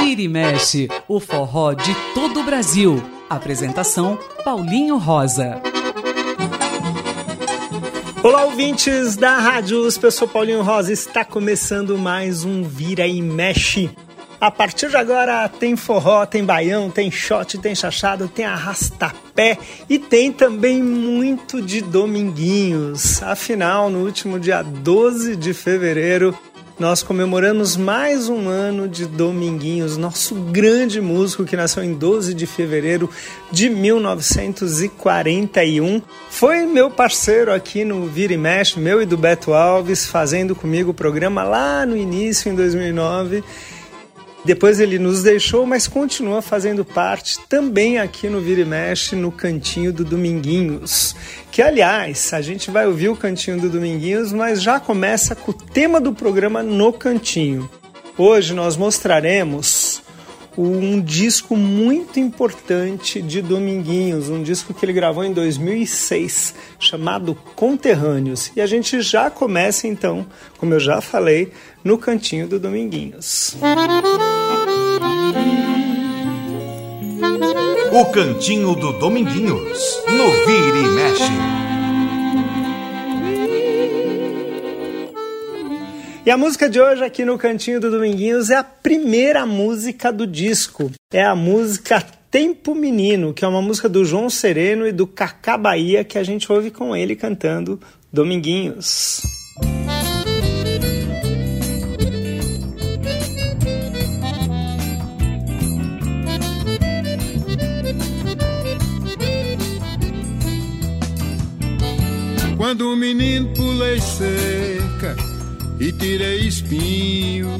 Vira e mexe, o forró de todo o Brasil. Apresentação Paulinho Rosa. Olá, ouvintes da Rádio USP, eu sou Paulinho Rosa. Está começando mais um Vira e Mexe. A partir de agora tem forró, tem baião, tem shot, tem chachado, tem arrastapé e tem também muito de dominguinhos. Afinal, no último dia 12 de fevereiro, nós comemoramos mais um ano de Dominguinhos, nosso grande músico que nasceu em 12 de fevereiro de 1941. Foi meu parceiro aqui no Vira e Mexe, meu e do Beto Alves, fazendo comigo o programa lá no início, em 2009. Depois ele nos deixou, mas continua fazendo parte também aqui no Vira e Mexe, no Cantinho do Dominguinhos. Que, aliás, a gente vai ouvir o Cantinho do Dominguinhos, mas já começa com o tema do programa no Cantinho. Hoje nós mostraremos um disco muito importante de Dominguinhos, um disco que ele gravou em 2006, chamado Conterrâneos. E a gente já começa então, como eu já falei, no cantinho do Dominguinhos. O cantinho do Dominguinhos, no Vira e Mexe. E a música de hoje aqui no Cantinho do Dominguinhos é a primeira música do disco. É a música Tempo Menino, que é uma música do João Sereno e do Cacá Bahia que a gente ouve com ele cantando Dominguinhos. Quando o menino pulei cerca e tirei espinho,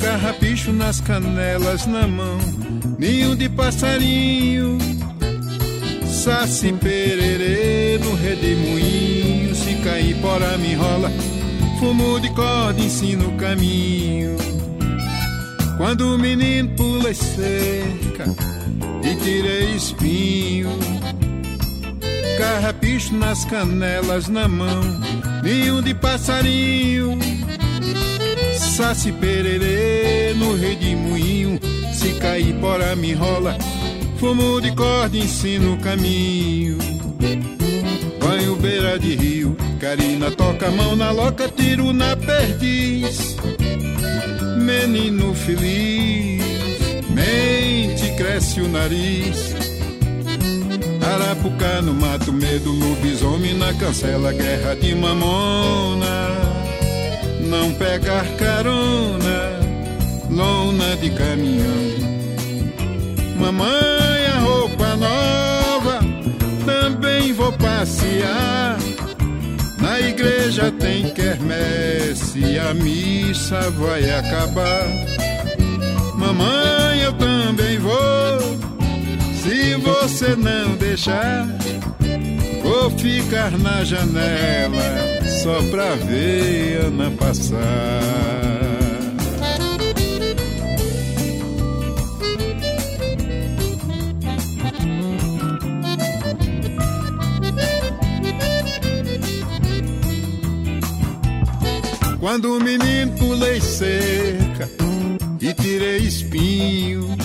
carrapicho nas canelas na mão, ninho de passarinho, saci pererê no redemoinho, se cair pora me enrola, fumo de corda ensino o caminho. Quando o menino pula cerca e tirei espinho, carrapicho nas canelas na mão, ninho de passarinho, saci pererê no redemoinho, se cair pora me enrola, fumo de corda ensino o caminho. Banho beira de rio, carina toca a mão na loca, tiro na perdiz. Menino feliz, mente cresce o nariz. Arapuca no mato, medo, lobisomem na cancela, guerra de mamona. Não pegar carona, lona de caminhão. Mamãe, a roupa nova, também vou passear. Na igreja tem quermesse, a missa vai acabar. Mamãe, eu também vou. Se você não deixar, vou ficar na janela só pra ver Ana passar. Quando o menino pulei cerca e tirei espinho,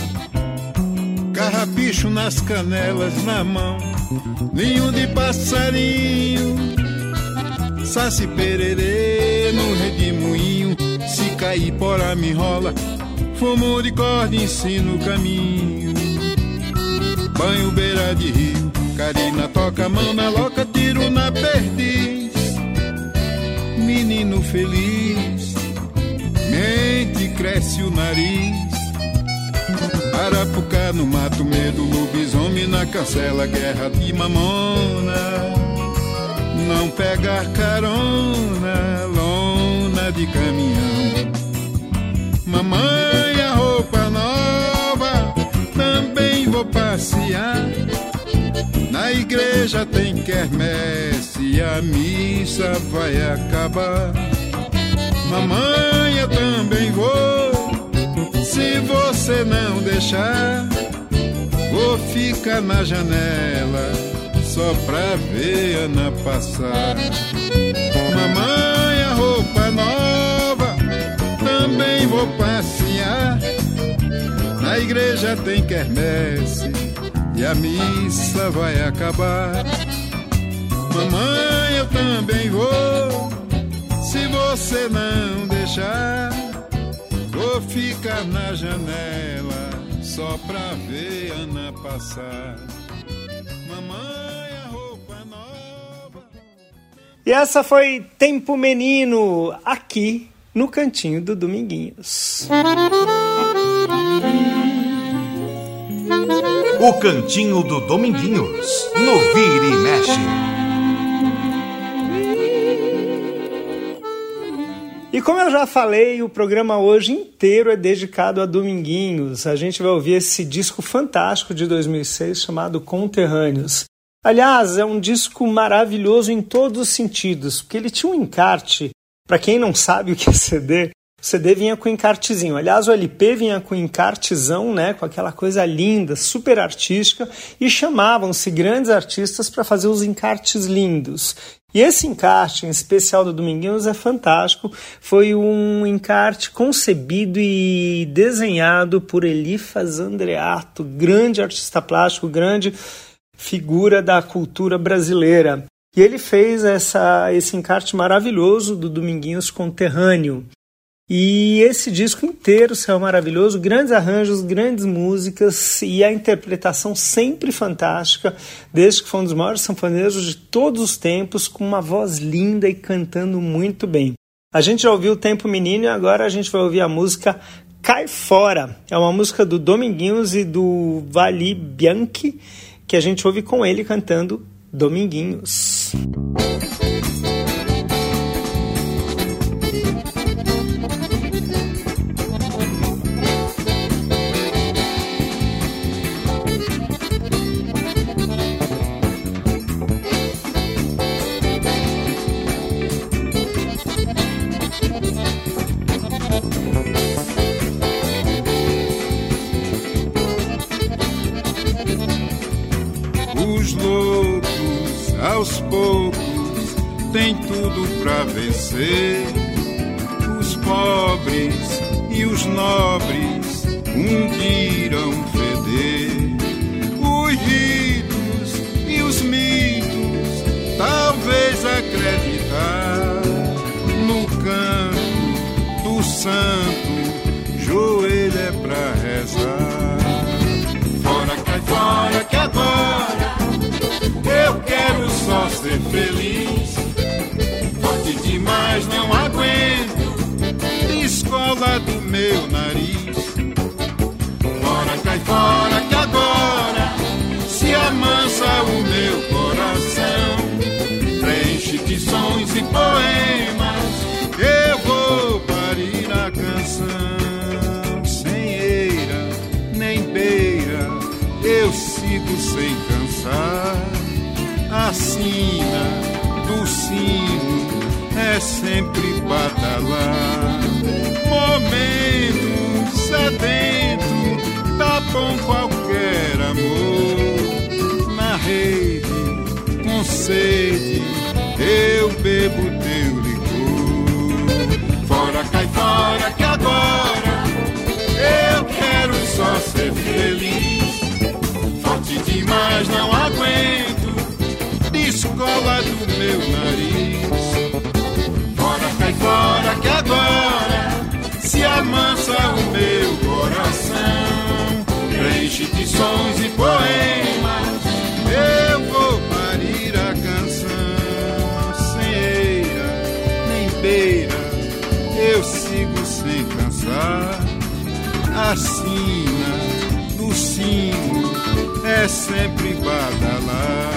carrapicho nas canelas na mão, ninho de passarinho, saci pererê no redemoinho, se cair pora me enrola, fumo de corda ensino o caminho. Banho beira de rio, carina toca mão na loca, tiro na perdiz. Menino feliz, mente cresce o nariz. Arapuca no mato, medo, lobisomem na cancela, guerra de mamona. Não pegar carona, lona de caminhão. Mamãe, a roupa nova, também vou passear. Na igreja tem quermesse, a missa vai acabar. Mamãe, eu também vou. Se você não deixar, vou ficar na janela só pra ver Ana passar. Mamãe, a roupa nova, também vou passear. Na igreja tem quermesse e a missa vai acabar. Mamãe, eu também vou, se você não deixar Vou ficar na janela só pra ver Ana passar. Mamãe, a roupa nova. E essa foi Tempo Menino, aqui no cantinho do Dominguinhos. O cantinho do Dominguinhos, no Vira e Mexe. E como eu já falei, o programa hoje inteiro é dedicado a Dominguinhos. A gente vai ouvir esse disco fantástico de 2006 chamado Conterrâneos. Aliás, é um disco maravilhoso em todos os sentidos, porque ele tinha um encarte. Para quem não sabe o que é CD, o CD vinha com encartezinho. Aliás, o LP vinha com encartezão, né, com aquela coisa linda, super artística, e chamavam-se grandes artistas para fazer os encartes lindos. E esse encarte, em especial do Dominguinhos, é fantástico. Foi um encarte concebido e desenhado por Elifas Andreato, grande artista plástico, grande figura da cultura brasileira. E ele fez essa, esse encarte maravilhoso do Dominguinhos Conterrâneo. E esse disco inteiro saiu maravilhoso, grandes arranjos, grandes músicas e a interpretação sempre fantástica, desde que foi um dos maiores sanfoneiros de todos os tempos, com uma voz linda e cantando muito bem. A gente já ouviu o Tempo Menino e agora a gente vai ouvir a música Cai Fora. É uma música do Dominguinhos e do Vali Bianchi, que a gente ouve com ele cantando Dominguinhos. Os poemas. Eu vou parir a canção. Sem eira, nem beira, eu sigo sem cansar. A sina do sino é sempre badalar.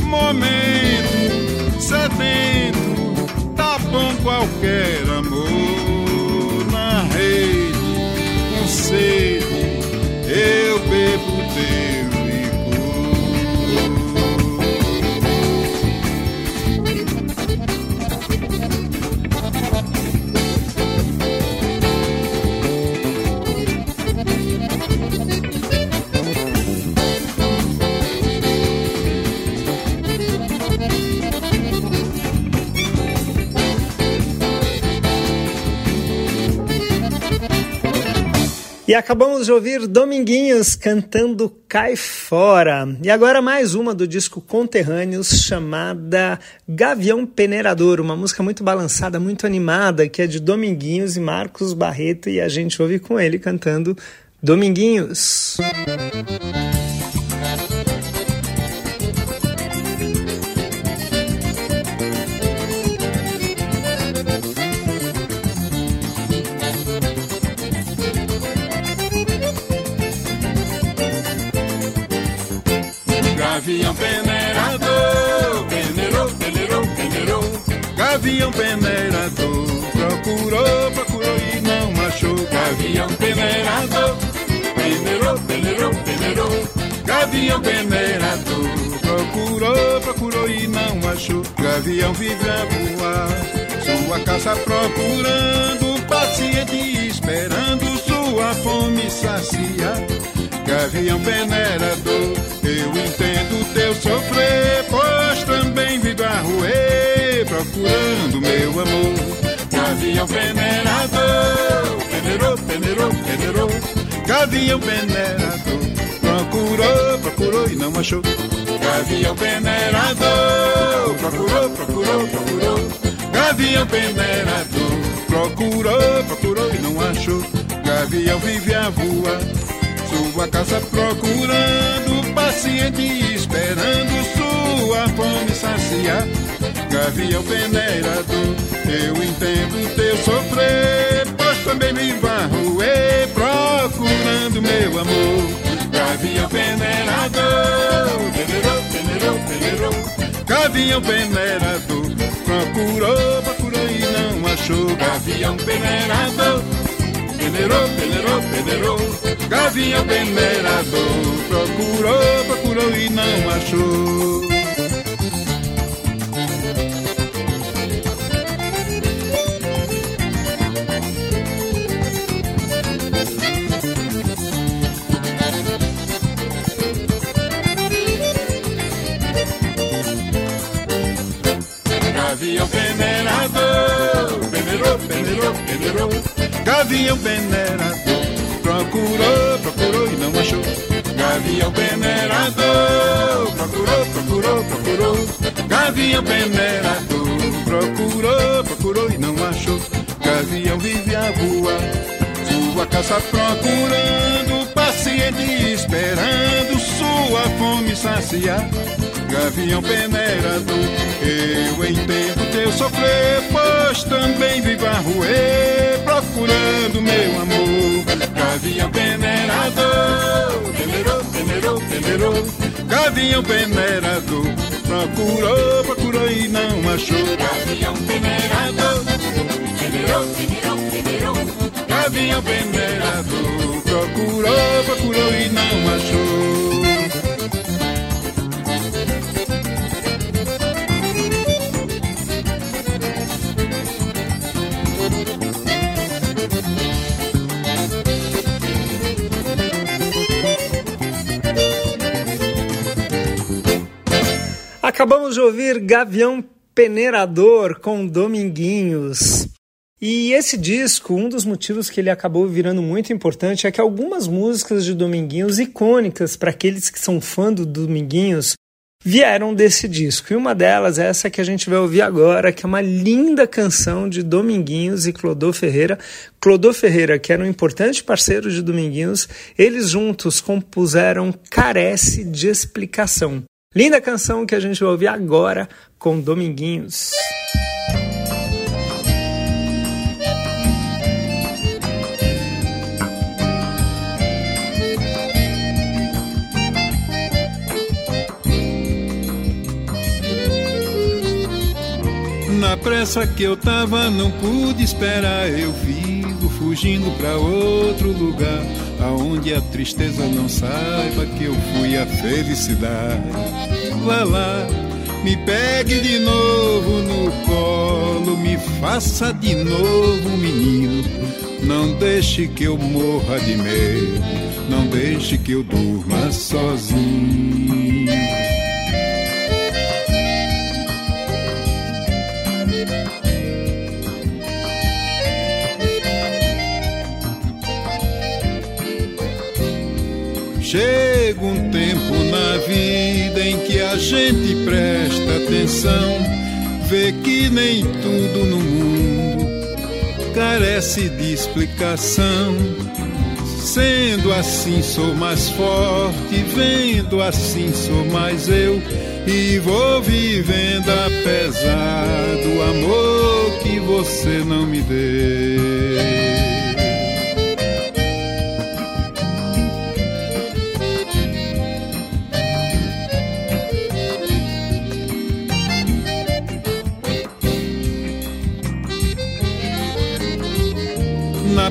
Momento sedento, tá bom qualquer amor. E acabamos de ouvir Dominguinhos cantando Cai Fora. E agora mais uma do disco Conterrâneos chamada Gavião Peneirador, uma música muito balançada, muito animada, que é de Dominguinhos e Marcos Barreto e a gente ouve com ele cantando Dominguinhos. Música Gavião peneirador, peneirou, peneirou, peneirou. Gavião peneirador, procurou, procurou e não achou. Gavião peneirador, peneirou, peneirou, peneirou. Gavião peneirador, procurou, procurou e não achou. Gavião vive a voar, sua caça procurando, paciente esperando sua fome saciar. Gavião peneirador, eu entendo teu sofrer, pois também vivo a roer, procurando meu amor. Gavião peneirador, peneirou, peneirou, peneirou. Gavião peneirador, procurou, procurou e não achou. Gavião peneirador, procurou, procurou, procurou. Gavião peneirador, procurou, procurou e não achou. Gavião vive a voar sua casa procurando, paciente esperando sua fome saciar. Gavião peneirador, eu entendo teu sofrer, pois também me varroei procurando meu amor. Gavião peneirador, peneirou, peneirou, peneirou. Gavião peneirador, procurou, procurou e não achou. Gavião peneirador, peneirou, peneirou, peneirou. Gavião peneirador procurou, procurou e não achou. Gavião peneirador Procurou, procurou e não achou. Gavião peneirador. Procurou, procurou, procurou. Gavião peneirador. Procurou, procurou e não achou. Gavião vive a voar. Sua caça procurando. Paciente esperando sua fome saciar. Gavião peneirador. Eu entendo teu sofrer, pois também vivo a roer. Procurando meu amor Gavião peneirador, peneirou, peneirou, peneirou. Gavião peneirador, procurou, procurou e não achou. Gavião peneirador, peneirou, peneirou, peneirou. Gavião peneirador, procurou, procurou e não achou. De ouvir Gavião Peneirador com Dominguinhos. E esse disco, um dos motivos que ele acabou virando muito importante é que algumas músicas de Dominguinhos icônicas para aqueles que são fã do Dominguinhos vieram desse disco. E uma delas é essa que a gente vai ouvir agora, que é uma linda canção de Dominguinhos e Clodô Ferreira. Clodô Ferreira, que era um importante parceiro de Dominguinhos, eles juntos compuseram Carece de Explicação. Linda canção que a gente vai ouvir agora com Dominguinhos. Na pressa que eu tava, não pude esperar. Eu vivo fugindo pra outro lugar aonde a tristeza não saiba que eu fui a felicidade. Lá lá, me pegue de novo no colo, me faça de novo menino. Não deixe que eu morra de medo, não deixe que eu durma sozinho. Chega um tempo na vida em que a gente presta atenção, vê que nem tudo no mundo carece de explicação. Sendo assim, sou mais forte, vendo assim, sou mais eu. E vou vivendo apesar do amor que você não me deu.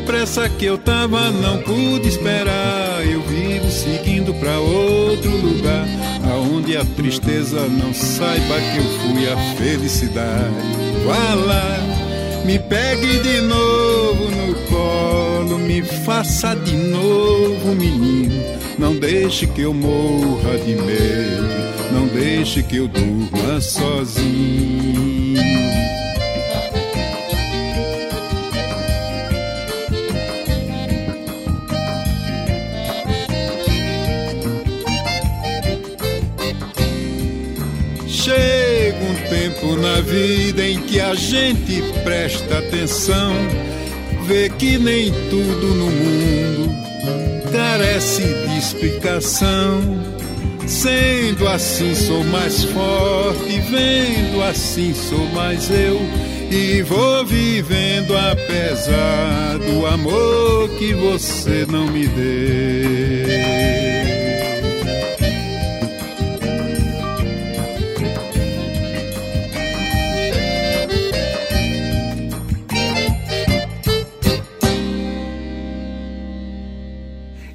Pressa que eu tava, não pude esperar. Eu vivo seguindo pra outro lugar, aonde a tristeza não saiba que eu fui a felicidade. Vá lá, me pegue de novo no colo, me faça de novo, menino. Não deixe que eu morra de medo, não deixe que eu durma sozinho. Tempo na vida em que a gente presta atenção, vê que nem tudo no mundo carece de explicação. Sendo assim, sou mais forte, vendo assim, sou mais eu. E vou vivendo apesar do amor que você não me deu.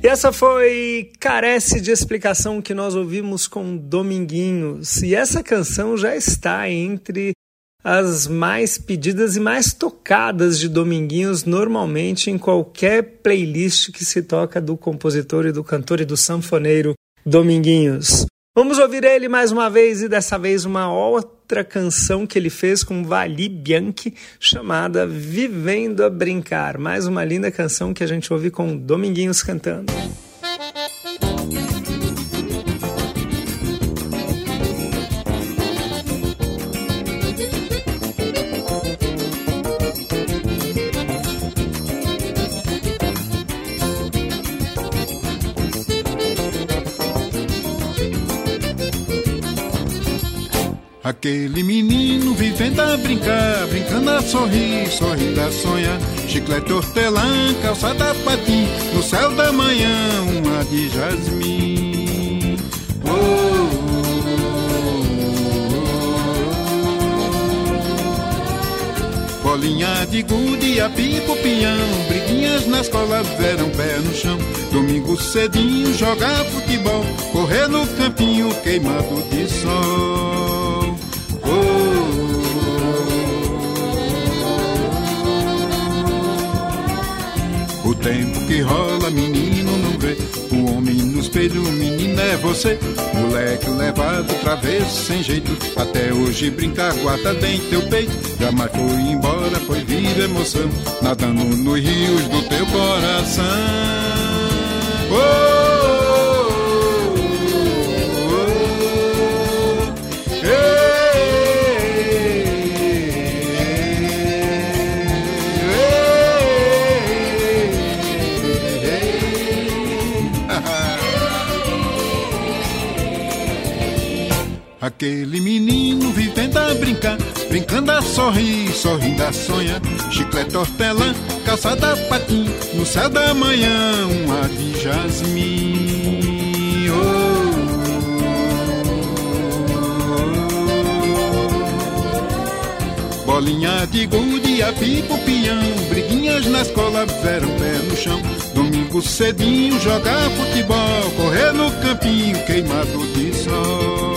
Essa foi Carece de Explicação que nós ouvimos com Dominguinhos. E essa canção já está entre as mais pedidas e mais tocadas de Dominguinhos, normalmente em qualquer playlist que se toca do compositor e do cantor e do sanfoneiro Dominguinhos. Vamos ouvir ele mais uma vez e dessa vez uma outra canção que ele fez com Vali Bianchi chamada Vivendo a Brincar. Mais uma linda canção que a gente ouve com Dominguinhos cantando. Aquele menino vivendo a brincar, brincando a sorrir, sorrindo a sonhar. Chiclete, hortelã, calçada patim, no céu da manhã, uma de jasmim. Oh, oh, oh, Bolinha de gude, apipo, pinhão, briguinhas na escola, verão pé no chão. Domingo cedinho, jogar futebol, correr no campinho queimado de sol. Tempo que rola, menino não vê. O homem no espelho, menina é você. Moleque levado, travesso, sem jeito. Até hoje brincar, guarda dentro teu peito. Jamais foi embora, foi vir emoção. Nadando nos rios do teu coração. Oh! Aquele menino vivendo a brincar, brincando a sorrir, sorrindo a sonhar. Chiclete, hortelã, calçada patim, no céu da manhã, um ar de jasmim. Oh. Bolinha de gude, apipo, pião, briguinhas na escola, verão pé no chão. Domingo cedinho, jogar futebol, correr no campinho, queimado de sol.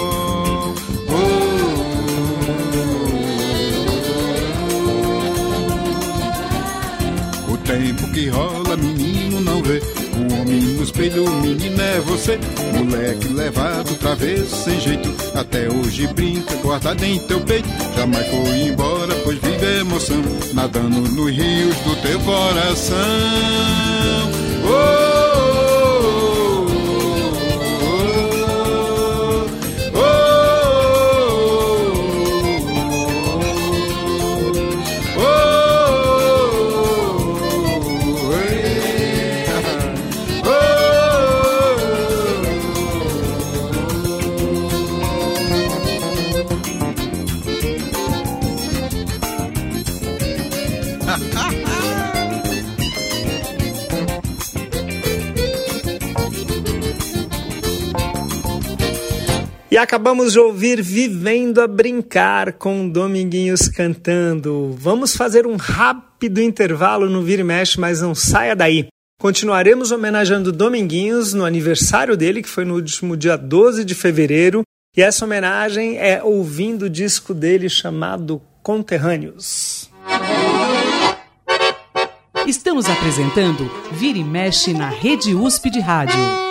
Que rola, menino não vê. O homem no espelho, menina é você. Moleque levado, travesso, sem jeito. Até hoje brinca, guardado em teu peito. Jamais foi embora, pois vive emoção. Nadando nos rios do teu coração. Oh. Acabamos de ouvir Vivendo a Brincar com Dominguinhos cantando. Vamos fazer um rápido intervalo no Vira e Mexe, mas não saia daí. Continuaremos homenageando Dominguinhos no aniversário dele, que foi no último dia 12 de fevereiro. E essa homenagem é ouvindo o disco dele chamado Conterrâneos. Estamos apresentando Vira e Mexe na Rede USP de Rádio.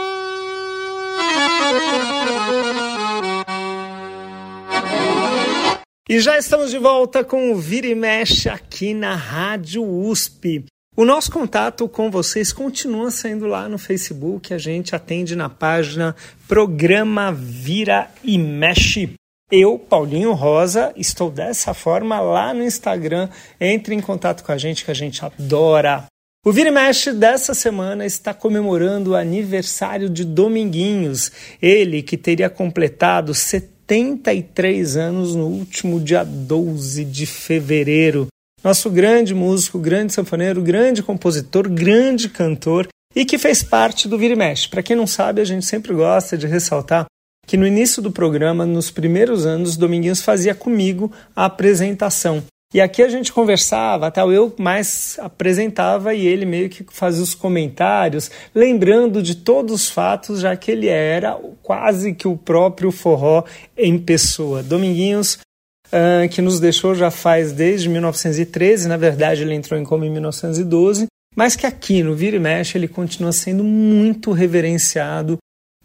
E já estamos de volta com o Vira e Mexe aqui na Rádio USP. O nosso contato com vocês continua sendo lá no Facebook, a gente atende na página Programa Vira e Mexe. Eu, Paulinho Rosa, estou dessa forma lá no Instagram. Entre em contato com a gente que a gente adora. O Vira e Mexe dessa semana está comemorando o aniversário de Dominguinhos, ele que teria completado 70 83 anos no último dia 12 de fevereiro. Nosso grande músico, grande sanfoneiro, grande compositor, grande cantor e que fez parte do Vira e Mexe. Para quem não sabe, a gente sempre gosta de ressaltar que no início do programa, nos primeiros anos, Dominguinhos fazia comigo a apresentação. E aqui a gente conversava, tal, eu mais apresentava e ele meio que fazia os comentários, lembrando de todos os fatos, já que ele era quase que o próprio forró em pessoa. Dominguinhos, uh, que nos deixou já faz desde 1913, na verdade ele entrou em coma em 1912, mas que aqui no Vira e Mexe ele continua sendo muito reverenciado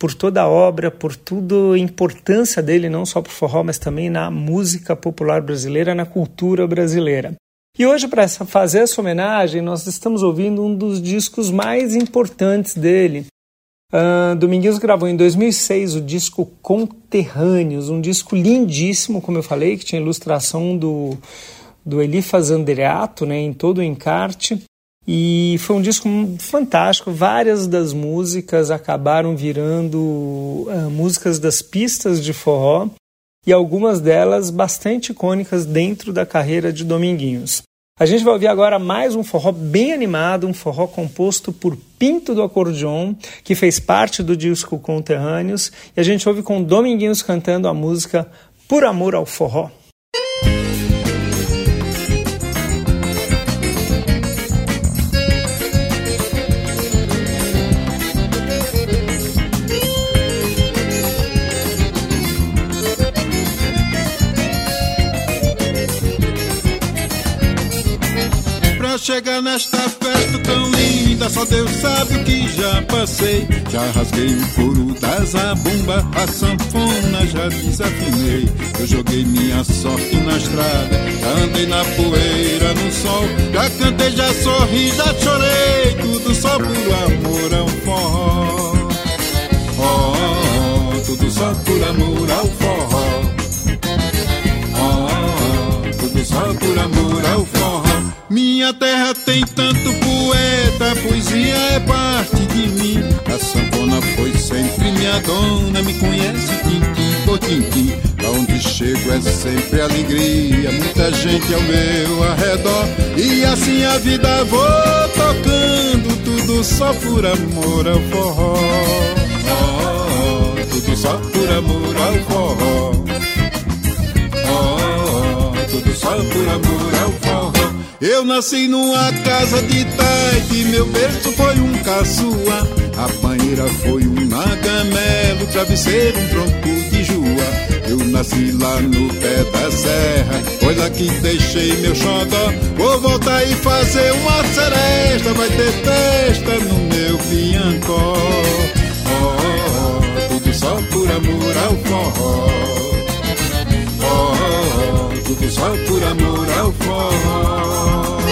por toda a obra, por toda a importância dele, não só para o forró, mas também na música popular brasileira, na cultura brasileira. E hoje, para fazer essa homenagem, nós estamos ouvindo um dos discos mais importantes dele. Uh, gravou em 2006 o disco Conterrâneos, um disco lindíssimo, como eu falei, que tinha ilustração do, do Andreato né, em todo o encarte. E foi um disco fantástico. Várias das músicas acabaram virando uh, músicas das pistas de forró e algumas delas bastante icônicas dentro da carreira de Dominguinhos. A gente vai ouvir agora mais um forró bem animado, um forró composto por Pinto do Acordeon, que fez parte do disco Conterrâneos, e a gente ouve com Dominguinhos cantando a música Por Amor ao Forró. Chegar nesta festa tão linda, só Deus sabe o que já passei. Já rasguei o couro da zabumba, a sanfona já desafinei. Eu joguei minha sorte na estrada, já andei na poeira, no sol. Já cantei, já sorri, já chorei, tudo só por amor ao forró. Oh, oh, oh, tudo só por amor ao forró. Oh, oh, tudo só por amor ao forró. Minha terra tem tanto poeta, a poesia é parte de mim. A sanfona foi sempre minha dona, me conhece tintim por tintim. Lá onde chego é sempre alegria, muita gente ao meu arredor. E assim a vida vou tocando, tudo só por amor ao forró. Oh, oh, tudo só por amor ao forró. Por amor ao forró. Eu nasci numa casa de taite, meu berço foi um caçua. A banheira foi um nagamelo, travesseiro um tronco de jua. Eu nasci lá no pé da serra, pois aqui deixei meu xodó. Vou voltar e fazer uma seresta, vai ter festa no meu piancó. Oh, oh, oh, tudo só por amor ao forró. Só por amor ao forró.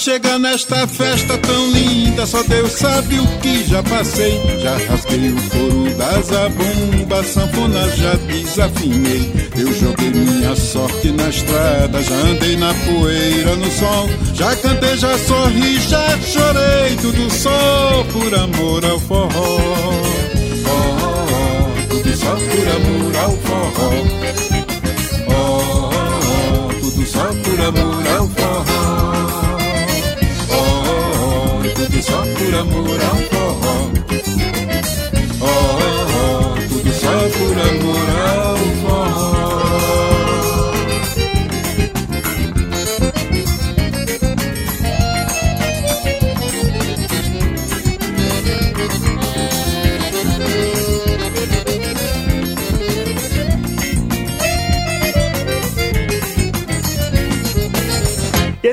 Chegar nesta festa tão linda, só Deus sabe o que já passei. Já rasguei o couro das abumbas, sanfona já desafinei. Eu joguei minha sorte na estrada, já andei na poeira, no sol. Já cantei, já sorri, já chorei, tudo só por amor ao forró. Oh, oh, oh, tudo só por amor ao forró. Por amor ao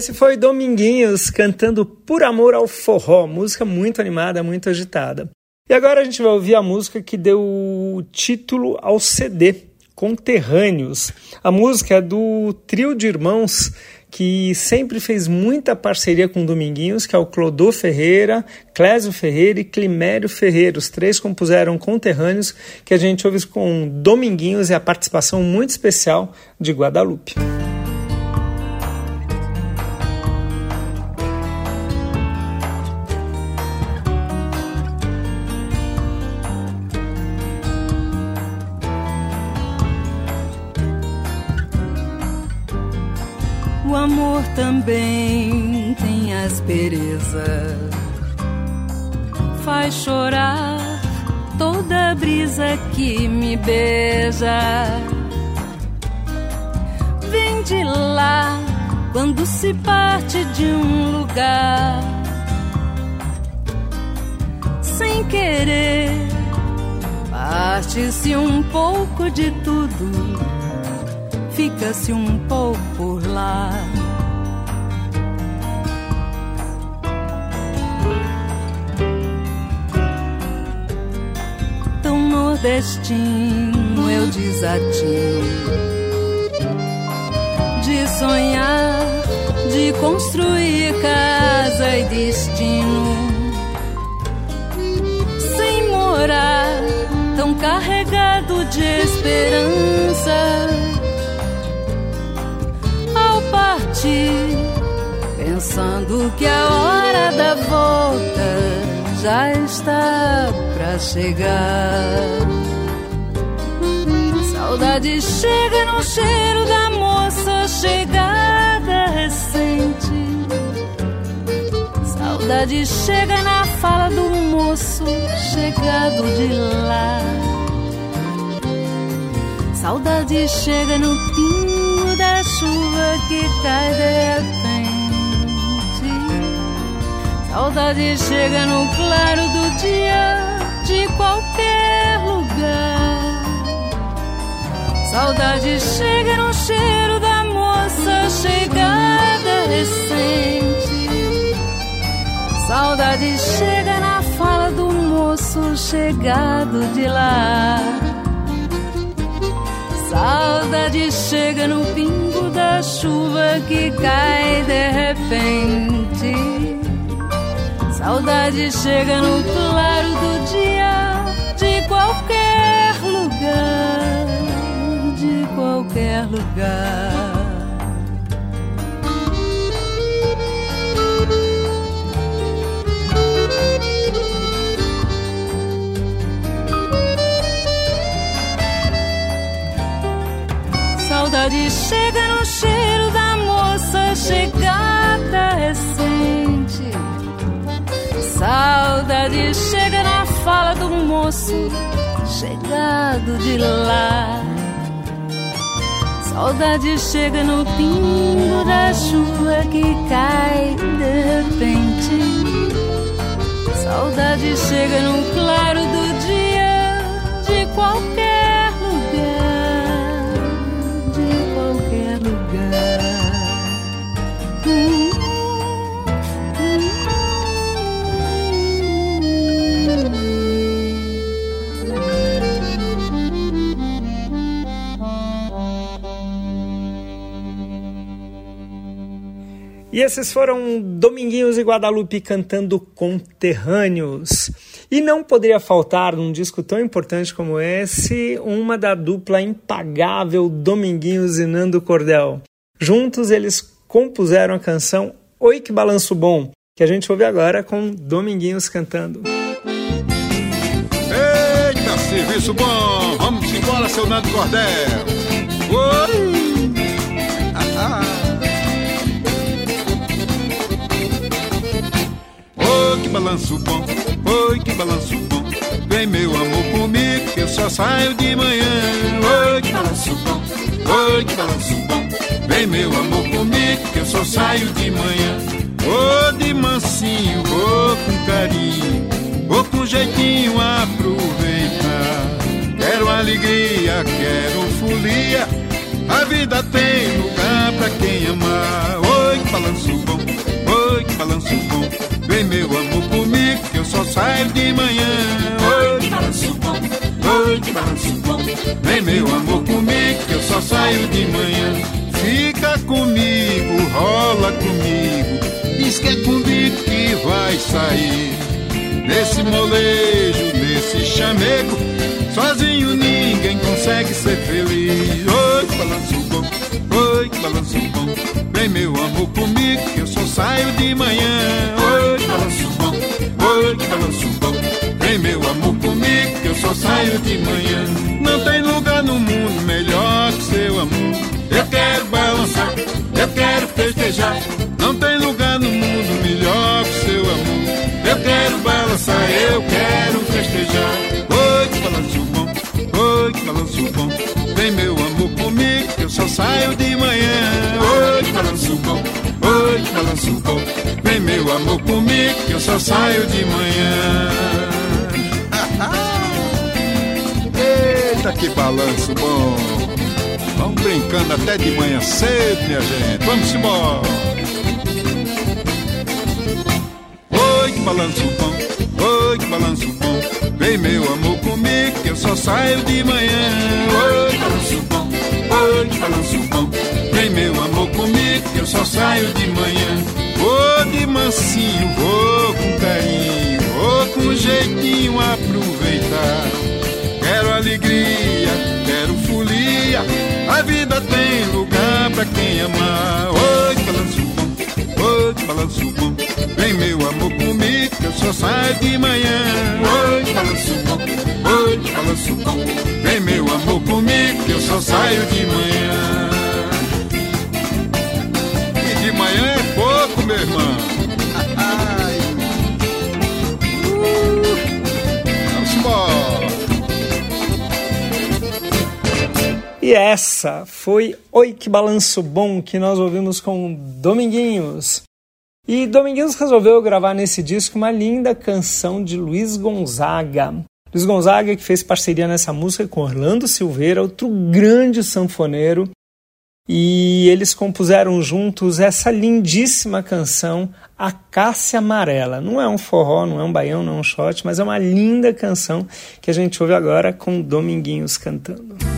Esse foi Dominguinhos cantando Por Amor ao Forró, música muito animada, muito agitada. E agora a gente vai ouvir a música que deu título ao CD, Conterrâneos. A música é do trio de irmãos que sempre fez muita parceria com Dominguinhos, que é o Clodô Ferreira, Clésio Ferreira e Climério Ferreira. Os três compuseram Conterrâneos, que a gente ouve com Dominguinhos e a participação muito especial de Guadalupe. Que me beija. Vem de lá quando se parte de um lugar, sem querer, parte-se um pouco de tudo fica-se um pouco por lá. Nordestino eu desatino de sonhar, de construir casa e destino. Sem morar, tão carregado de esperança partir, pensando que a hora da volta já está pra chegar. Saudade chega no cheiro da moça chegada recente. Saudade chega na fala do moço chegado de lá. Saudade chega no pingo da chuva que cai de. Saudade chega no claro do dia de qualquer lugar. Saudade chega no cheiro da moça chegada recente. Saudade chega na fala do moço chegado de lá. Saudade chega no pingo da chuva que cai de repente. Saudade chega no claro do dia de qualquer lugar, de qualquer lugar. Saudade chega no cheiro da moça chegada Saudade chega na fala do moço chegado de lá. Saudade chega no pingo da chuva que cai de repente. Saudade chega no claro do dia de qualquer E esses foram Dominguinhos e Guadalupe cantando Conterrâneos. E não poderia faltar num disco tão importante como esse, uma da dupla impagável Dominguinhos e Nando Cordel. Juntos eles compuseram a canção Oi que Balanço Bom, que a gente ouve agora com Dominguinhos cantando. Eita, serviço bom! Vamos embora, seu Nando Cordel! Balanço bom, oi, que balanço bom. Vem, meu amor, comigo, que eu só saio de manhã. Oi, que balanço bom, oi, que balanço bom. Vem, meu amor, comigo, que eu só saio de manhã. Ô, de mansinho, vou com carinho, vou com jeitinho aproveitar. Quero alegria, quero folia. A vida tem lugar pra quem amar. Oi, que balanço bom, oi, que balanço bom. Vem meu amor comigo, que eu só saio de manhã. Oi, que balanço bom, oi, que balanço bom. Vem meu amor comigo, que eu só saio de manhã. Fica comigo, rola comigo, diz que é comigo que vai sair. Nesse molejo, nesse chamego, sozinho ninguém consegue ser feliz. Oi, que balanço bom, oi, que balanço bom. Vem meu amor comigo, que eu só saio de manhã. Só saio de manhã. Não tem lugar no mundo melhor que seu amor. Eu quero balançar, eu quero festejar. Não tem lugar no mundo melhor que seu amor. Eu quero balançar, eu quero festejar. Oi, que balanço bom, oi, que balanço bom. Vem meu amor comigo, que eu só saio de manhã. Oi, que balanço bom, oi, que balanço bom. Vem meu amor comigo, que eu só saio de manhã. Eita, que balanço bom. Vamos brincando até de manhã cedo, minha gente. Vamos embora. Oi, que balanço bom. Oi, que balanço bom. Vem, meu amor, comigo, que eu só saio de manhã. Oi, que balanço bom. Oi, que balanço bom. Vem, meu amor, comigo, que eu só saio de manhã. Vou de mansinho, vou com carinho, vou com jeitinho aproveitar. Quero alegria, quero folia. A vida tem lugar pra quem amar. Oi, balanço bom, oi, balanço bom. Vem meu amor comigo, que eu só saio de manhã. Oi, balanço bom, oi, balanço bom. Vem meu amor comigo, que eu só saio de manhã. E essa foi Oi Que Balanço Bom que nós ouvimos com Dominguinhos. E Dominguinhos resolveu gravar nesse disco uma linda canção de Luiz Gonzaga. Luiz Gonzaga que fez parceria nessa música com Orlando Silveira, outro grande sanfoneiro. E eles compuseram juntos essa lindíssima canção, A Cássia Amarela. Não é um forró, não é um baião, não é um shot, mas é uma linda canção que a gente ouve agora com Dominguinhos cantando.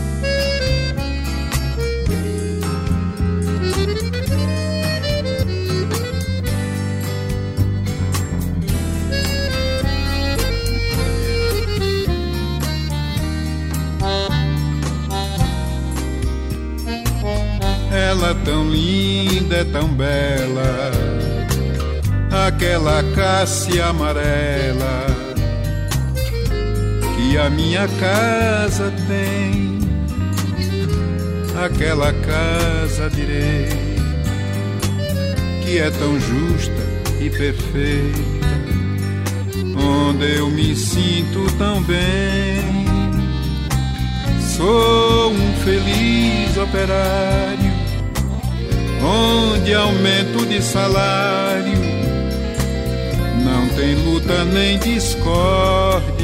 É tão bela, aquela Cássia amarela que a minha casa tem, aquela casa direi que é tão justa e perfeita, onde eu me sinto tão bem. Sou um feliz operário onde aumento de salário não tem luta nem discórdia.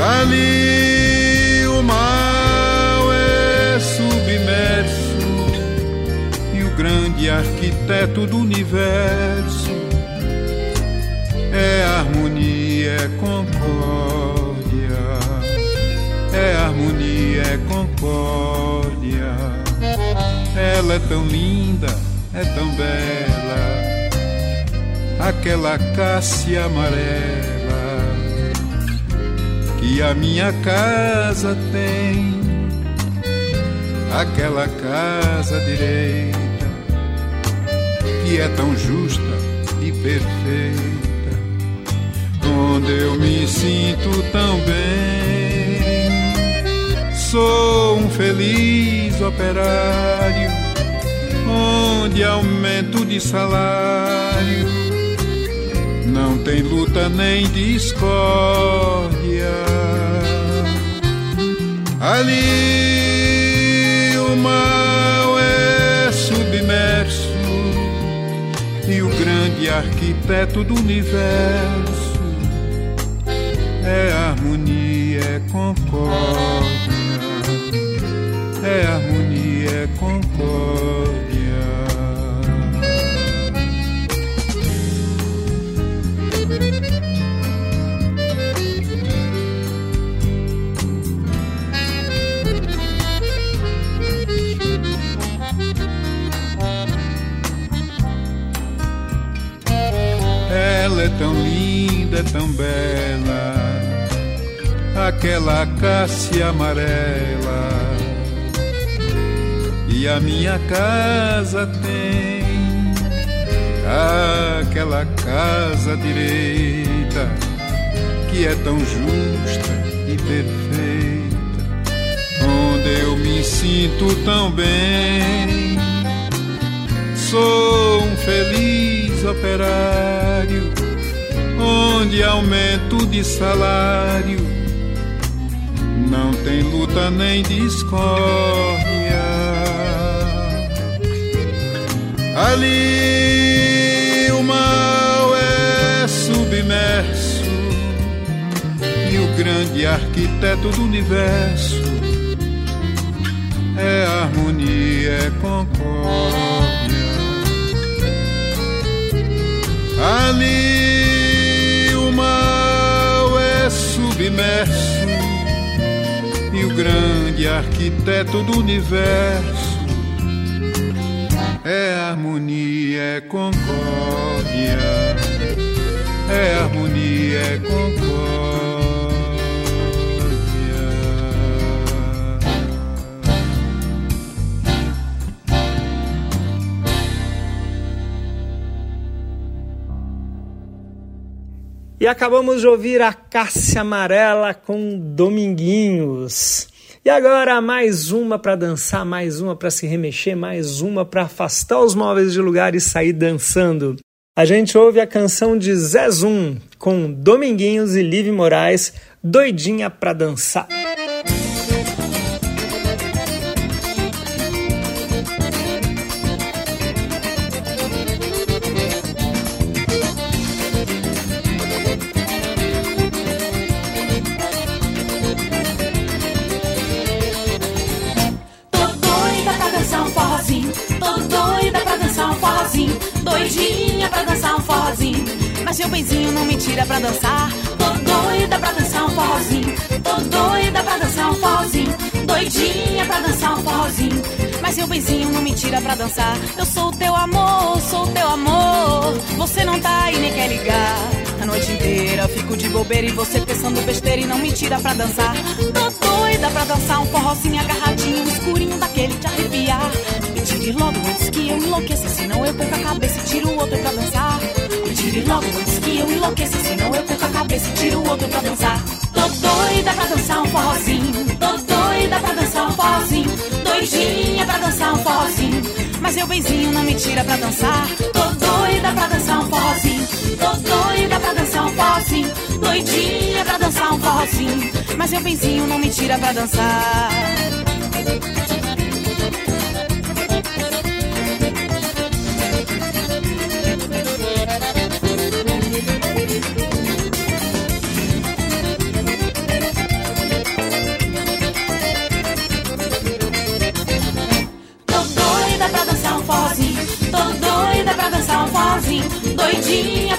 Ali o mal é submerso e o grande arquiteto do universo é harmonia, é concórdia, é harmonia, é concórdia. Ela é tão linda, é tão bela, aquela cássia amarela que a minha casa tem, aquela casa direita que é tão justa e perfeita, onde eu me sinto tão bem. Sou um feliz operário, onde aumento de salário não tem luta nem discórdia. Ali o mal é submerso e o grande arquiteto do universo é harmonia, é concórdia, é harmonia, é concórdia. Ela é tão linda, é tão bela, aquela cássia amarela. A minha casa tem aquela casa direita que é tão justa e perfeita, onde eu me sinto tão bem. Sou um feliz operário, onde aumento de salário não tem luta nem discórdia. Ali o mal é submerso e o grande arquiteto do universo é harmonia, é concórdia. Ali o mal é submerso e o grande arquiteto do universo é harmonia, é concórdia, é harmonia, é concórdia. E acabamos de ouvir a Cássia Amarela com Dominguinhos. E agora mais uma para dançar, mais uma para se remexer, mais uma para afastar os móveis de lugar e sair dançando. A gente ouve a canção de Zé Zum com Dominguinhos e Live Moraes, Doidinha para dançar. Doidinha pra dançar um forrozinho. Mas seu benzinho não me tira pra dançar. Tô doida pra dançar um forrozinho. Tô doida pra dançar um forrozinho. Doidinha pra dançar um forrozinho. Mas seu benzinho não me tira pra dançar. Eu sou teu amor, sou teu amor. Você não tá aí nem quer ligar. A noite inteira fico de bobeira e você pensando besteira e não me tira pra dançar. Tô doida pra dançar um forrozinho agarradinho, escurinho daquele de arrepiar. Tire logo antes que eu enlouqueça, senão eu perco a cabeça e tiro o outro pra dançar. Tire logo antes que eu enlouqueça, senão eu perco a cabeça e tiro o outro pra dançar. Tô doida pra dançar um forrozinho, tô doida pra dançar um forrozinho, doidinha pra dançar um forrozinho. Mas meu benzinho não me tira pra dançar. Tô doida pra dançar um forrozinho, tô doida pra dançar um forrozinho, doidinha pra dançar um forrozinho. Mas meu benzinho não me tira pra dançar.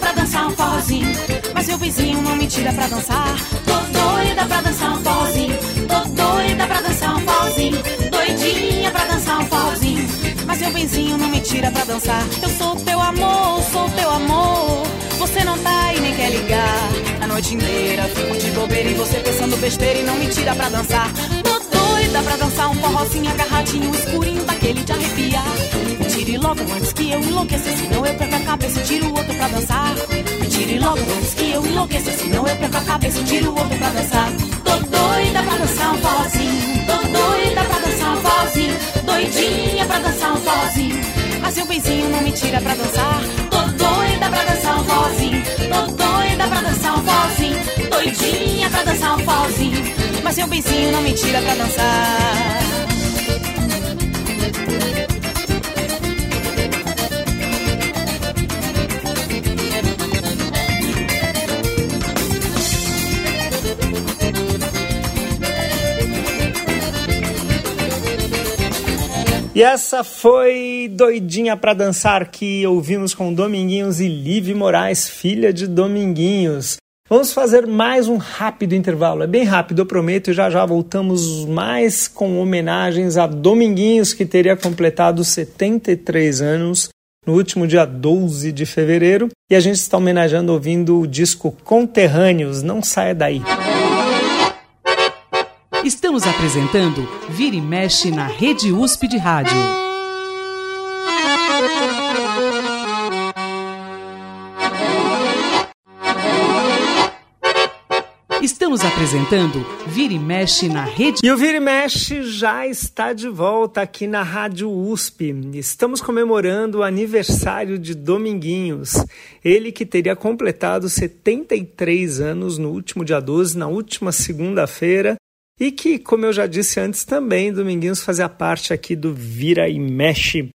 Pra dançar um forrozinho. Mas meu vizinho não me tira pra dançar. Tô doida pra dançar um forrozinho. Tô doida pra dançar um forrozinho. Doidinha pra dançar um forrozinho. pra dançar. Eu sou teu amor, sou teu amor. Você não tá e nem quer ligar. A noite inteira fico de bobeira e você pensando besteira e não me tira pra dançar. Tô doida pra dançar um forrozinho agarradinho, escurinho daquele de arrepiar. Me tire logo antes que eu enlouqueça, senão eu perco a cabeça e tiro o outro pra dançar. Que eu enlouqueça, senão eu perco a cabeça e tiro o outro pra dançar. Tô doida pra dançar um forrozinho, tô doida pra dançar um forrozinho, doidinha pra dançar um forrozinho. Mas seu benzinho não me tira pra dançar. Tô doida pra dançar um forrozinho, tô doida pra dançar um forrozinho, doidinha pra dançar um forrozinho. Mas seu benzinho não me tira pra dançar. E essa foi Doidinha pra Dançar que ouvimos com Dominguinhos e Live Moraes, filha de Dominguinhos. Vamos fazer mais um rápido intervalo. É bem rápido, eu prometo, e já já voltamos mais com homenagens a Dominguinhos, que teria completado 73 anos no último dia 12 de fevereiro. E a gente está homenageando ouvindo o disco Conterrâneos. Não saia daí. Estamos apresentando Vira e Mexe na Rede USP de Rádio. Estamos apresentando Vira e Mexe na Rede. E o Vira e Mexe já está de volta aqui na Rádio USP. Estamos comemorando o aniversário de Dominguinhos. Ele que teria completado 73 anos no último dia 12, na última segunda-feira. E que, como eu já disse antes, também Dominguinhos fazia parte aqui do Vira e Mexe.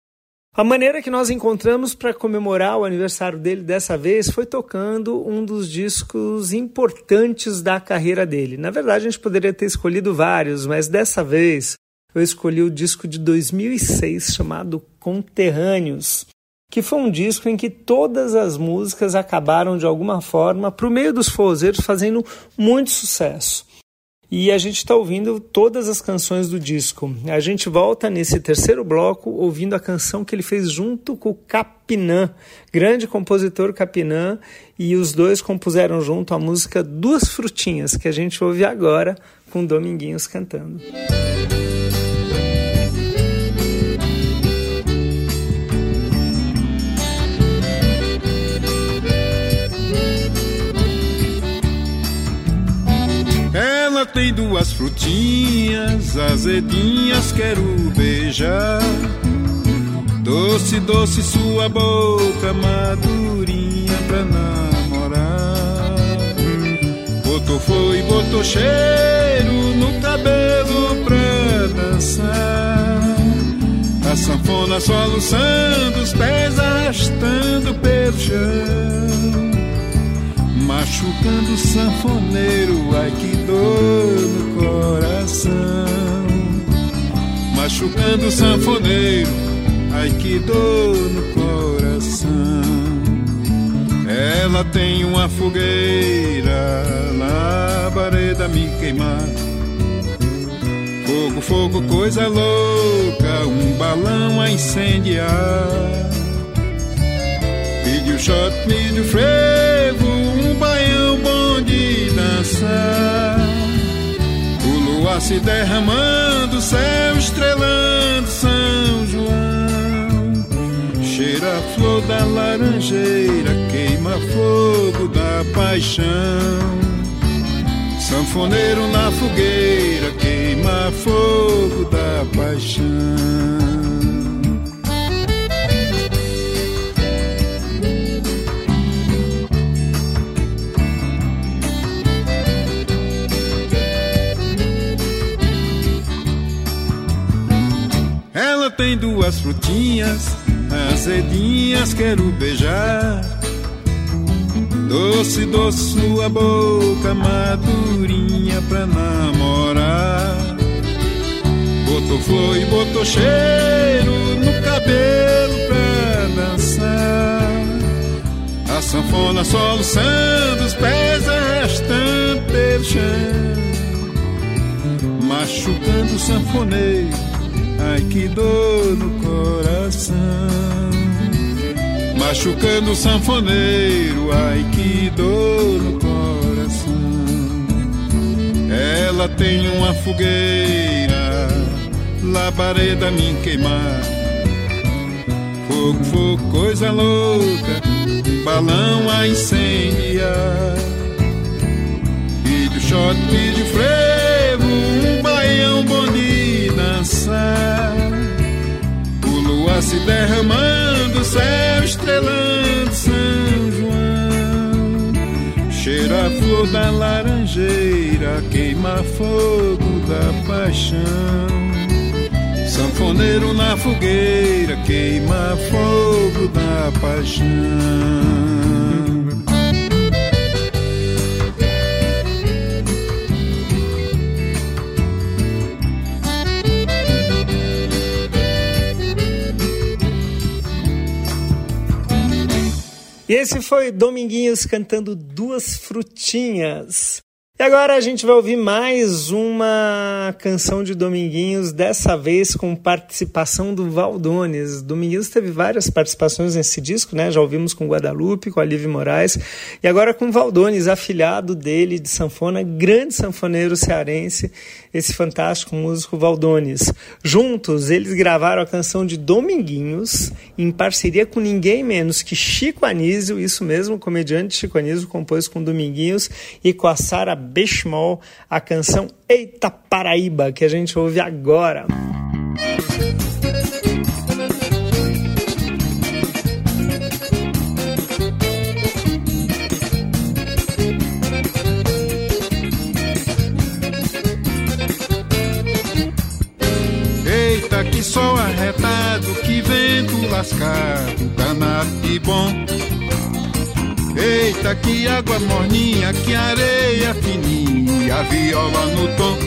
A maneira que nós encontramos para comemorar o aniversário dele dessa vez foi tocando um dos discos importantes da carreira dele. Na verdade, a gente poderia ter escolhido vários, mas dessa vez eu escolhi o disco de 2006 chamado Conterrâneos, que foi um disco em que todas as músicas acabaram de alguma forma para o meio dos forrozeiros fazendo muito sucesso e a gente está ouvindo todas as canções do disco. A gente volta nesse terceiro bloco ouvindo a canção que ele fez junto com o Capinã, grande compositor Capinã, e os dois compuseram junto a música Duas Frutinhas, que a gente ouve agora com Dominguinhos cantando. Ela tem duas frutinhas azedinhas, quero beijar. Doce, doce sua boca, madurinha pra namorar. Botou foi, botou cheiro no cabelo pra dançar. A sanfona soluçando, os pés arrastando pelo chão machucando o sanfoneiro, ai que dor no coração. Machucando o sanfoneiro, ai que dor no coração. Ela tem uma fogueira, labareda me queimar. Fogo, fogo, coisa louca, um balão a incendiar. Pediu shot, pediu frevo, se derramando, céu estrelando São João. Cheira a flor da laranjeira, queima fogo da paixão. Sanfoneiro na fogueira, queima fogo da paixão. Duas frutinhas, azedinhas quero beijar. Doce, doce sua boca, madurinha pra namorar. Botou flor e botou cheiro no cabelo pra dançar. A sanfona soluçando, os pés arrastando pelo chão. Machucando o sanfoneiro Ai que dor no coração machucando o sanfoneiro, ai que dor no coração. Ela tem uma fogueira, labareda me queimar. Fogo, fogo, coisa louca, balão a incendiar. E do shot de frevo, um baião de dançar. O luar se derramando, céu estrelando São João. Cheira a flor da laranjeira, queima fogo da paixão. Sanfoneiro na fogueira, queima fogo da paixão. E esse foi Dominguinhos cantando Duas Frutinhas. E agora a gente vai ouvir mais uma canção de Dominguinhos, dessa vez com participação do Valdones. Dominguinhos teve várias participações nesse disco, né? Já ouvimos com Guadalupe, com a Liv Moraes, e agora com Valdones, afilhado dele de sanfona, grande sanfoneiro cearense, esse fantástico músico Valdones. Juntos, eles gravaram a canção de Dominguinhos, em parceria com ninguém menos que Chico Anísio, isso mesmo, o comediante Chico Anísio compôs com Dominguinhos e com a Sara Bechmol a canção Eita Paraíba, que a gente ouve agora. Eita, que sol arretado, que vento lascado, danado e bom. Eita, que água morninha, que areia fininha, viola no tom.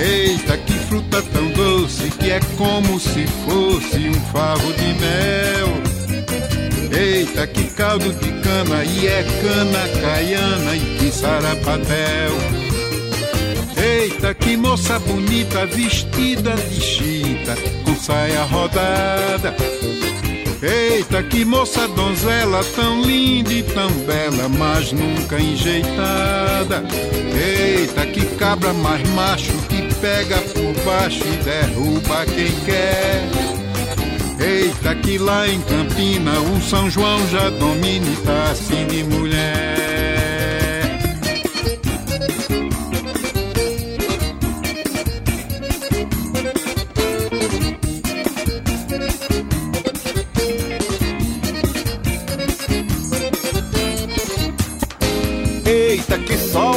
Eita, que fruta tão doce, que é como se fosse um favo de mel. Eita, que caldo de cana, e é cana caiana, e que sarapatel. Eita, que moça bonita, vestida de chita, com saia rodada. Eita, que moça donzela, tão linda e tão bela, mas nunca enjeitada. Eita, que cabra mais macho, que pega por baixo e derruba quem quer. Eita, que lá em Campina o São João já domina e tá assim de mulher.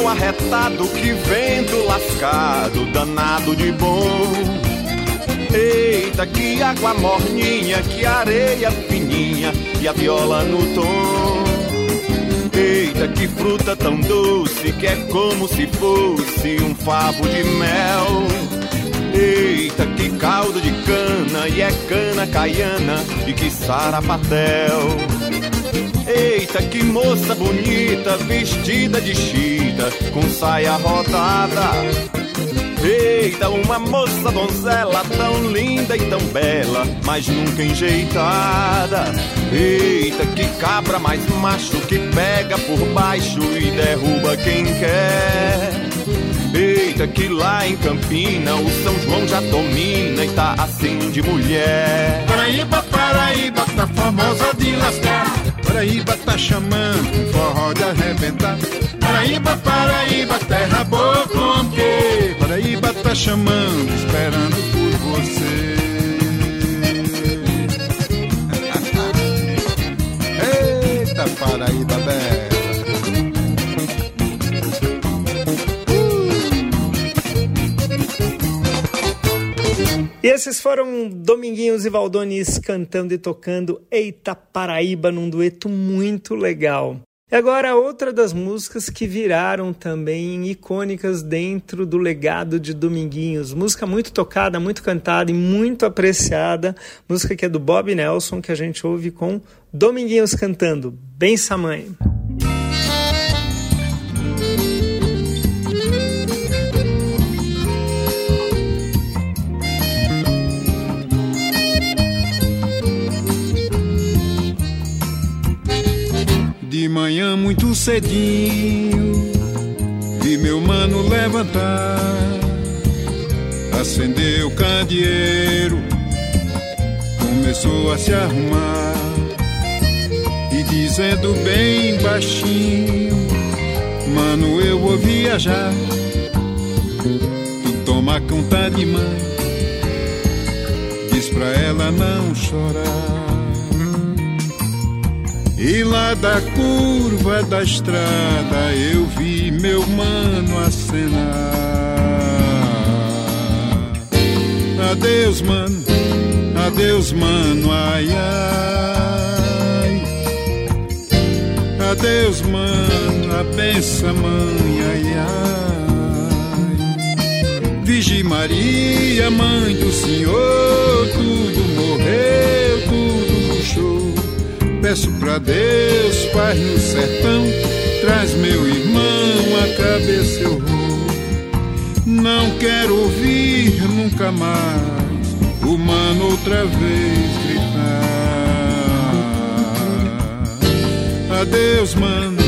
Arretado, que vento lascado, danado de bom. Eita, que água morninha, que areia fininha e a viola no tom. Eita, que fruta tão doce, que é como se fosse um favo de mel. Eita, que caldo de cana, e é cana caiana, e que sarapatel. Eita, que moça bonita, vestida de chita, com saia rodada. Eita, uma moça donzela tão linda e tão bela, mas nunca enjeitada. Eita, que cabra mais macho que pega por baixo e derruba quem quer. Eita, que lá em Campina o São João já domina e tá assim de mulher. Paraíba, Paraíba, tá famosa de lascar. Paraíba tá chamando, forró de arrebentar. Paraíba, Paraíba, terra boa com que? Paraíba tá chamando, esperando esses foram Dominguinhos e Valdones cantando e tocando Eita Paraíba num dueto muito legal. E agora outra das músicas que viraram também icônicas dentro do legado de Dominguinhos. Música muito tocada, muito cantada e muito apreciada. Música que é do Bob Nelson, que a gente ouve com Dominguinhos cantando Bem Samãe. cedinho vi meu mano levantar, acendeu o candeeiro, começou a se arrumar e dizendo bem baixinho, mano eu vou viajar, tu toma conta de mãe, diz pra ela não chorar. E lá da curva da estrada eu vi meu mano acenar. Adeus, mano, adeus, mano, ai, ai. Adeus, mano, a benção, mãe, ai, ai. Vigi Maria, mãe do Senhor, tudo morreu, peço pra Deus, Pai no sertão, traz meu irmão a cabeça eu vou. Não quero ouvir nunca mais o mano outra vez gritar. Adeus, mano,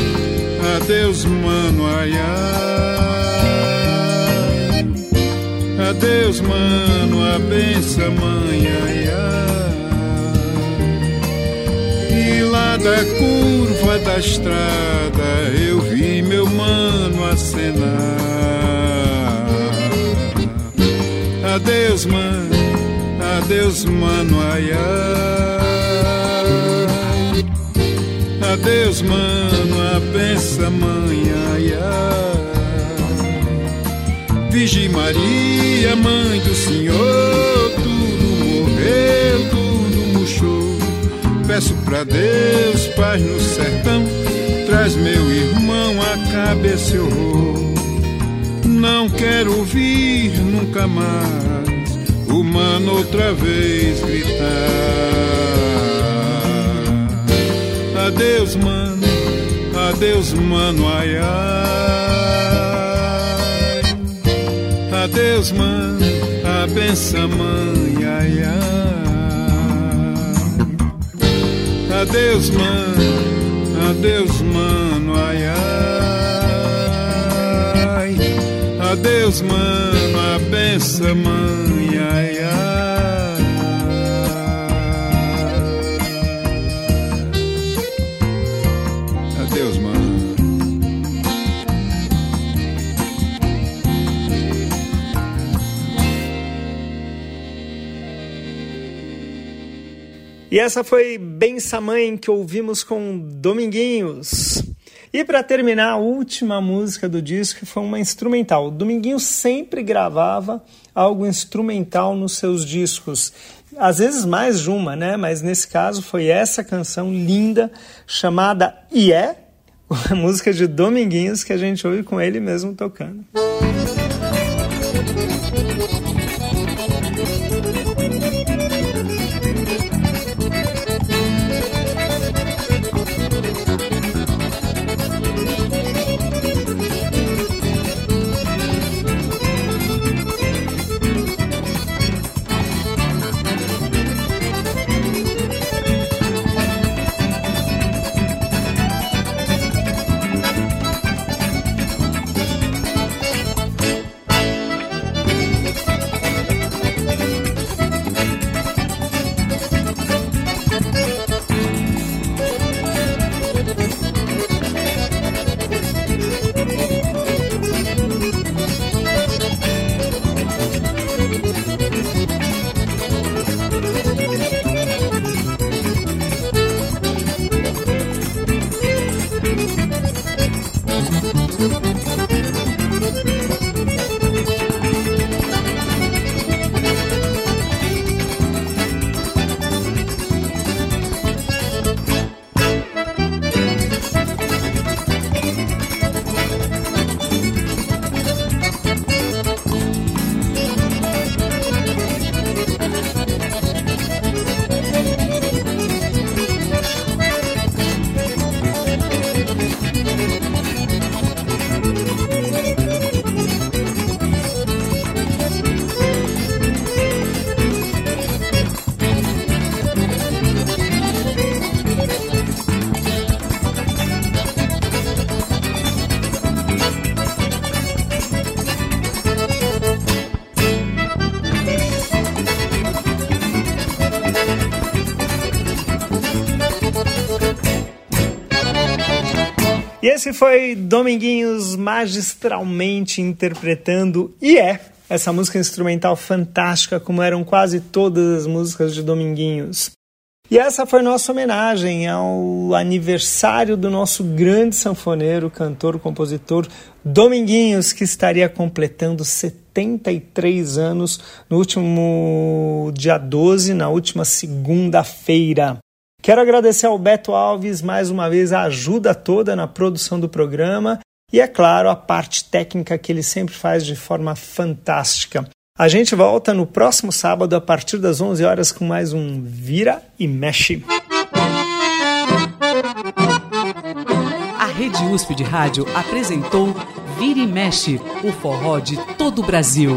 adeus, mano, ai ai. Adeus, mano, a benção, mãe, ai lá da curva da estrada eu vi meu mano acenar. Adeus, mano, adeus, mano, ai, ai. Adeus, mano, a benção, mãe, ai, ai. Virgem Maria, mãe do Senhor, peço pra Deus, paz no sertão, traz meu irmão a cabeça eu vou. Não quero ouvir nunca mais o mano outra vez gritar. Adeus, mano, adeus, mano, ai ai. Adeus, mano, a benção, mãe, ai ai. Adeus, mano, adeus, mano, ai, ai. Adeus, mano, a benção, mãe, ai, E essa foi Bença Mãe que ouvimos com Dominguinhos. E para terminar, a última música do disco foi uma instrumental. O Dominguinhos sempre gravava algo instrumental nos seus discos. Às vezes mais de uma, né? Mas nesse caso foi essa canção linda chamada E é, a música de Dominguinhos que a gente ouve com ele mesmo tocando. Esse foi Dominguinhos magistralmente interpretando E é essa música instrumental fantástica, como eram quase todas as músicas de Dominguinhos. E essa foi nossa homenagem ao aniversário do nosso grande sanfoneiro, cantor, compositor Dominguinhos, que estaria completando 73 anos no último dia 12, na última segunda-feira. Quero agradecer ao Beto Alves mais uma vez a ajuda toda na produção do programa e, é claro, a parte técnica que ele sempre faz de forma fantástica. A gente volta no próximo sábado a partir das 11 horas com mais um Vira e Mexe. A Rede USP de Rádio apresentou Vira e Mexe, o forró de todo o Brasil.